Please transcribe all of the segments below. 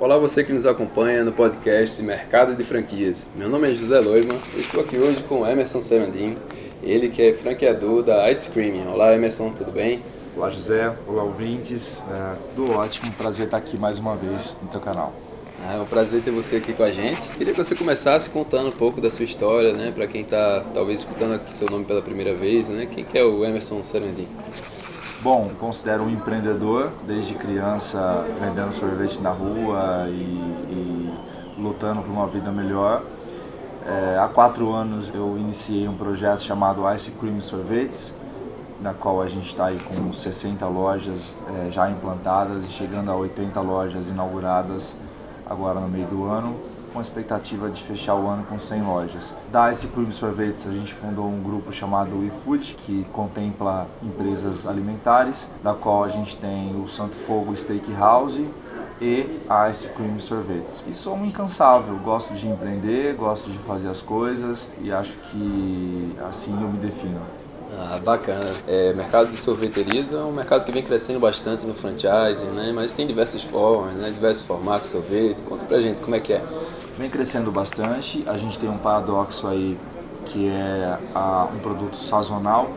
Olá você que nos acompanha no podcast Mercado de Franquias. Meu nome é José Loisman e estou aqui hoje com Emerson Serandim, ele que é franqueador da Ice Cream. Olá Emerson, tudo bem? Olá José, olá ouvintes, é, tudo ótimo, prazer estar aqui mais uma vez no teu canal. Ah, é um prazer ter você aqui com a gente. Queria que você começasse contando um pouco da sua história, né? Para quem está talvez escutando aqui seu nome pela primeira vez, né? Quem que é o Emerson Serandim? Bom, considero um empreendedor desde criança, vendendo sorvete na rua e, e lutando por uma vida melhor. É, há quatro anos eu iniciei um projeto chamado Ice Cream Sorvetes, na qual a gente está aí com 60 lojas é, já implantadas e chegando a 80 lojas inauguradas agora no meio do ano com a expectativa de fechar o ano com 100 lojas. Da Ice Cream Sorvetes, a gente fundou um grupo chamado eFood, que contempla empresas alimentares, da qual a gente tem o Santo Fogo Steakhouse e a Ice Cream Sorvetes. E sou um incansável, gosto de empreender, gosto de fazer as coisas e acho que assim eu me defino. Ah, bacana. É, mercado de sorveterias é um mercado que vem crescendo bastante no franchising, né? Mas tem diversas formas, né? Diversos formatos de sorvete. Conta pra gente como é que é. Vem crescendo bastante. A gente tem um paradoxo aí que é a, um produto sazonal.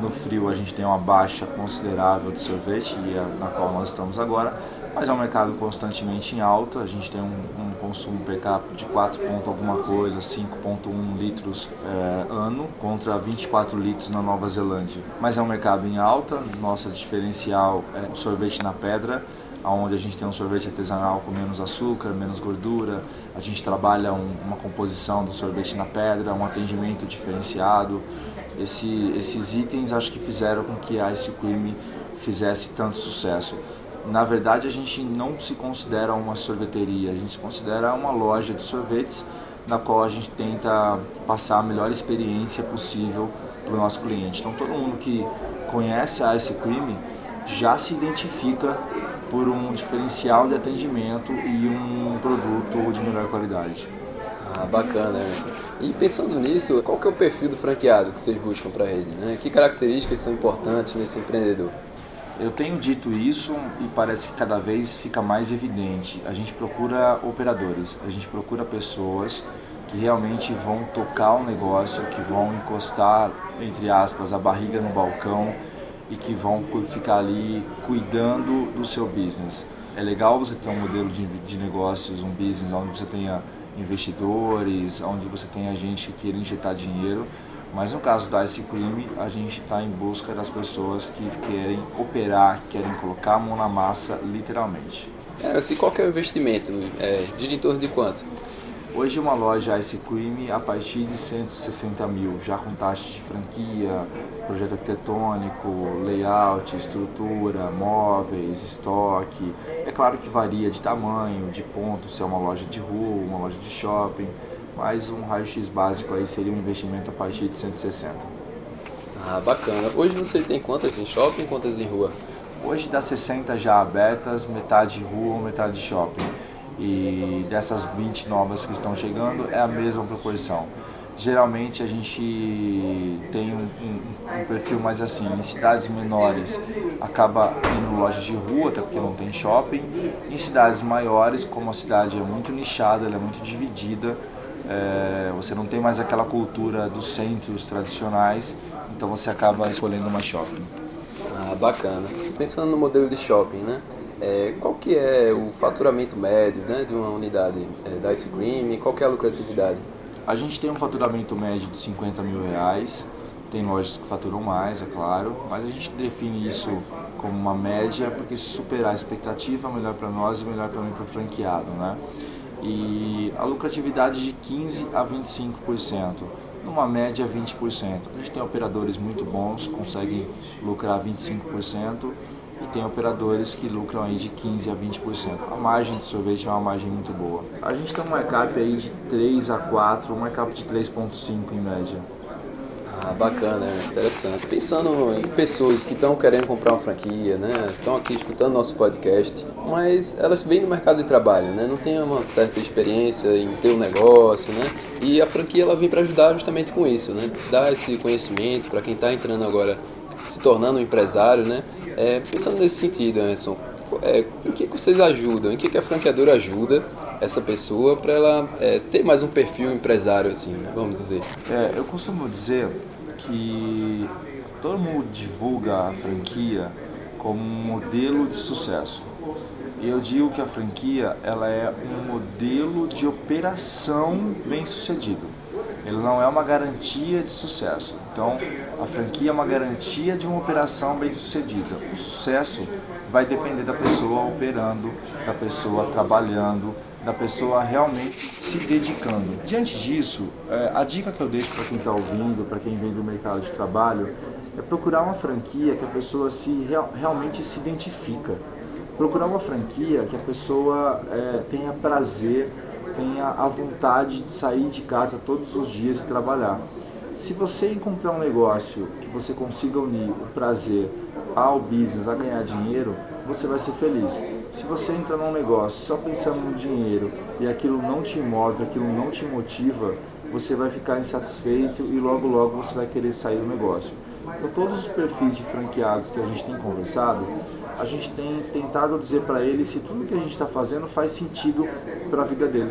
No frio a gente tem uma baixa considerável de sorvete, e é na qual nós estamos agora mas é um mercado constantemente em alta. A gente tem um, um consumo per capita de 4 ponto alguma coisa, 5.1 litros é, ano, contra 24 litros na Nova Zelândia. Mas é um mercado em alta. Nossa diferencial é o sorvete na pedra onde a gente tem um sorvete artesanal com menos açúcar, menos gordura. A gente trabalha um, uma composição do sorvete na pedra, um atendimento diferenciado. Esse, esses itens acho que fizeram com que a Ice Cream fizesse tanto sucesso na verdade a gente não se considera uma sorveteria, a gente se considera uma loja de sorvetes na qual a gente tenta passar a melhor experiência possível para o nosso cliente. Então todo mundo que conhece a Ice Cream já se identifica por um diferencial de atendimento e um produto de melhor qualidade. Ah, bacana. E pensando nisso, qual que é o perfil do franqueado que vocês buscam para ele? Né? Que características são importantes nesse empreendedor? Eu tenho dito isso e parece que cada vez fica mais evidente. A gente procura operadores, a gente procura pessoas que realmente vão tocar o negócio, que vão encostar, entre aspas, a barriga no balcão e que vão ficar ali cuidando do seu business. É legal você ter um modelo de, de negócios, um business onde você tenha investidores, onde você tenha gente que queira injetar dinheiro, mas no caso da Ice Cream, a gente está em busca das pessoas que querem operar, querem colocar a mão na massa, literalmente. É, assim, qual que é o investimento? É, de em torno de quanto? Hoje uma loja Ice Cream a partir de 160 mil, já com taxa de franquia, projeto arquitetônico, layout, estrutura, móveis, estoque. É claro que varia de tamanho, de ponto, se é uma loja de rua, uma loja de shopping mas um raio-x básico aí seria um investimento a partir de 160. Ah, bacana. Hoje você tem quantas em shopping e quantas em rua? Hoje dá 60 já abertas, metade rua, metade shopping. E dessas 20 novas que estão chegando é a mesma proporção. Geralmente a gente tem um, um, um perfil mais assim, em cidades menores acaba indo loja de rua, até porque não tem shopping. Em cidades maiores, como a cidade é muito nichada, ela é muito dividida, é, você não tem mais aquela cultura dos centros tradicionais, então você acaba escolhendo uma shopping. Ah, bacana. Pensando no modelo de shopping, né? É, qual que é o faturamento médio né, de uma unidade é, da Ice Cream? Qual que é a lucratividade? A gente tem um faturamento médio de 50 mil reais. Tem lojas que faturam mais, é claro, mas a gente define isso como uma média porque se superar a expectativa, melhor para nós e melhor também para o franqueado, né? e a lucratividade de 15 a 25%, numa média 20%. A gente tem operadores muito bons, conseguem lucrar 25% e tem operadores que lucram aí de 15 a 20%. A margem de sorvete é uma margem muito boa. A gente tem um markup aí de 3 a 4, um markup de 3.5 em média. Ah, bacana, é interessante. Pensando em pessoas que estão querendo comprar uma franquia, né? Estão aqui escutando nosso podcast, mas elas vêm do mercado de trabalho, né? Não têm uma certa experiência em ter um negócio, né? E a franquia ela vem para ajudar justamente com isso, né? Dar esse conhecimento para quem está entrando agora, se tornando um empresário, né? É, pensando nesse sentido, Anderson, é, em que vocês ajudam? Em que, que a franqueadora ajuda essa pessoa para ela é, ter mais um perfil empresário, assim, né? vamos dizer? É, eu costumo dizer que todo mundo divulga a franquia como um modelo de sucesso. E eu digo que a franquia ela é um modelo de operação bem sucedido. Ele não é uma garantia de sucesso. Então, a franquia é uma garantia de uma operação bem sucedida. O sucesso vai depender da pessoa operando, da pessoa trabalhando, da pessoa realmente se dedicando. Diante disso, é, a dica que eu deixo para quem está ouvindo, para quem vem do mercado de trabalho, é procurar uma franquia que a pessoa se realmente se identifica. Procurar uma franquia que a pessoa é, tenha prazer, tenha a vontade de sair de casa todos os dias e trabalhar. Se você encontrar um negócio que você consiga unir o prazer ao business, a ganhar dinheiro, você vai ser feliz. Se você entra num negócio só pensando no dinheiro e aquilo não te move, aquilo não te motiva, você vai ficar insatisfeito e logo logo você vai querer sair do negócio. Então todos os perfis de franqueados que a gente tem conversado, a gente tem tentado dizer para eles se tudo que a gente está fazendo faz sentido para a vida dele.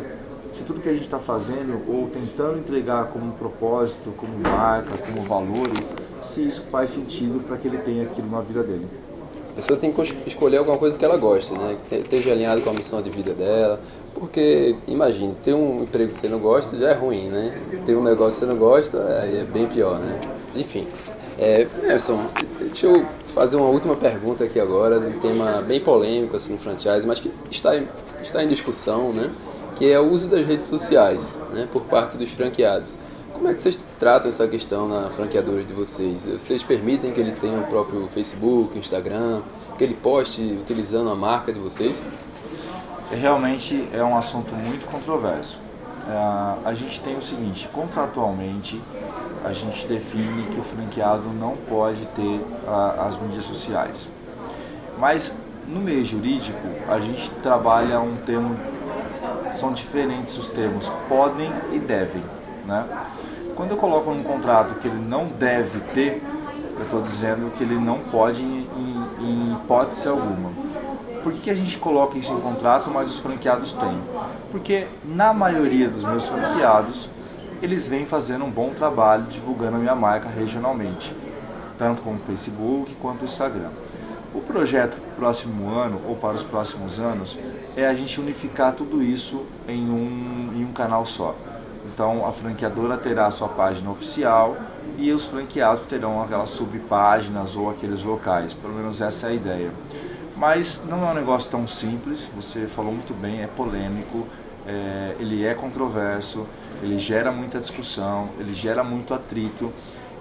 Se tudo que a gente está fazendo ou tentando entregar como propósito, como marca, como valores, se isso faz sentido para que ele tenha aquilo na vida dele. A pessoa tem que escolher alguma coisa que ela goste, né? Que esteja alinhado com a missão de vida dela. Porque, imagine, ter um emprego que você não gosta já é ruim, né? Ter um negócio que você não gosta aí é bem pior, né? Enfim. É, Emerson, deixa eu fazer uma última pergunta aqui agora, de um tema bem polêmico assim, no franchise, mas que está em, está em discussão, né? Que é o uso das redes sociais, né? Por parte dos franqueados. Como é que vocês tratam essa questão na franqueadora de vocês? Vocês permitem que ele tenha o próprio Facebook, Instagram, que ele poste utilizando a marca de vocês? Realmente é um assunto muito controverso. É, a gente tem o seguinte, contratualmente a gente define que o franqueado não pode ter as mídias sociais. Mas no meio jurídico a gente trabalha um termo, são diferentes os termos podem e devem. Né? Quando eu coloco num contrato que ele não deve ter, eu estou dizendo que ele não pode em, em hipótese alguma. Por que, que a gente coloca isso em contrato, mas os franqueados têm? Porque na maioria dos meus franqueados, eles vêm fazendo um bom trabalho divulgando a minha marca regionalmente, tanto como Facebook quanto Instagram. O projeto próximo ano ou para os próximos anos é a gente unificar tudo isso em um, em um canal só. Então a franqueadora terá a sua página oficial e os franqueados terão aquelas subpáginas ou aqueles locais. Pelo menos essa é a ideia. Mas não é um negócio tão simples, você falou muito bem, é polêmico, é, ele é controverso, ele gera muita discussão, ele gera muito atrito.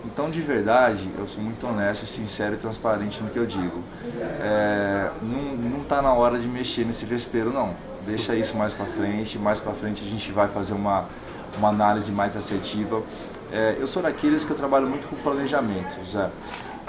Então, de verdade, eu sou muito honesto, sincero e transparente no que eu digo. É, não está na hora de mexer nesse vespeiro, não. Deixa isso mais para frente. Mais para frente a gente vai fazer uma uma análise mais assertiva. É, eu sou daqueles que eu trabalho muito com planejamento, Zé.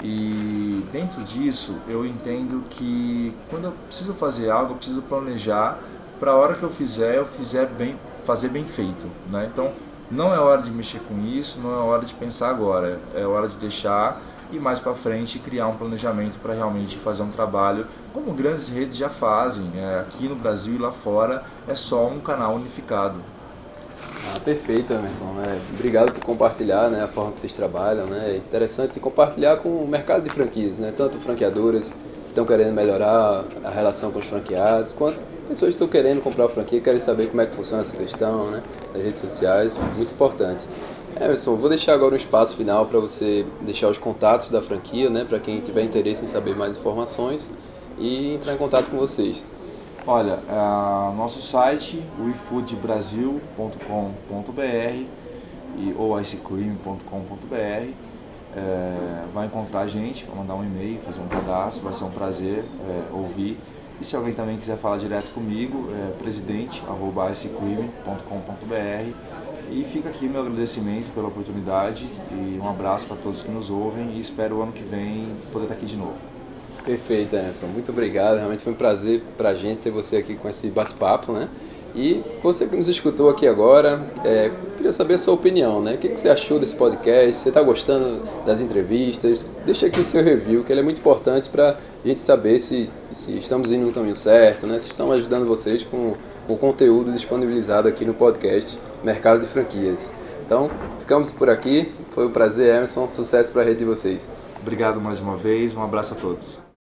E dentro disso, eu entendo que quando eu preciso fazer algo, eu preciso planejar para a hora que eu fizer, eu fizer bem, fazer bem feito, né? Então, não é hora de mexer com isso, não é hora de pensar agora, é hora de deixar e mais para frente criar um planejamento para realmente fazer um trabalho como grandes redes já fazem. É, aqui no Brasil e lá fora é só um canal unificado. Ah, perfeito, Emerson. Né? Obrigado por compartilhar né, a forma que vocês trabalham. Né? É interessante compartilhar com o mercado de franquias, né? tanto franqueadoras que estão querendo melhorar a relação com os franqueados, quanto pessoas que estão querendo comprar franquia querem saber como é que funciona essa questão né? nas redes sociais. Muito importante. Emerson, vou deixar agora um espaço final para você deixar os contatos da franquia, né, para quem tiver interesse em saber mais informações e entrar em contato com vocês. Olha, é, nosso site, wefoodbrasil.com.br ou icecream.com.br é, vai encontrar a gente, vai mandar um e-mail, fazer um cadastro, vai ser um prazer é, ouvir. E se alguém também quiser falar direto comigo, é presidente.icecream.com.br e fica aqui meu agradecimento pela oportunidade e um abraço para todos que nos ouvem e espero o ano que vem poder estar aqui de novo. Perfeito, Anderson. Muito obrigado. Realmente foi um prazer para a gente ter você aqui com esse bate-papo, né? E você que nos escutou aqui agora, é, queria saber a sua opinião, né? O que, que você achou desse podcast? Você está gostando das entrevistas? Deixa aqui o seu review, que ele é muito importante para a gente saber se, se estamos indo no caminho certo, né? Se estamos ajudando vocês com o conteúdo disponibilizado aqui no podcast Mercado de Franquias. Então, ficamos por aqui. Foi um prazer, Emerson. Sucesso para a rede de vocês. Obrigado mais uma vez. Um abraço a todos.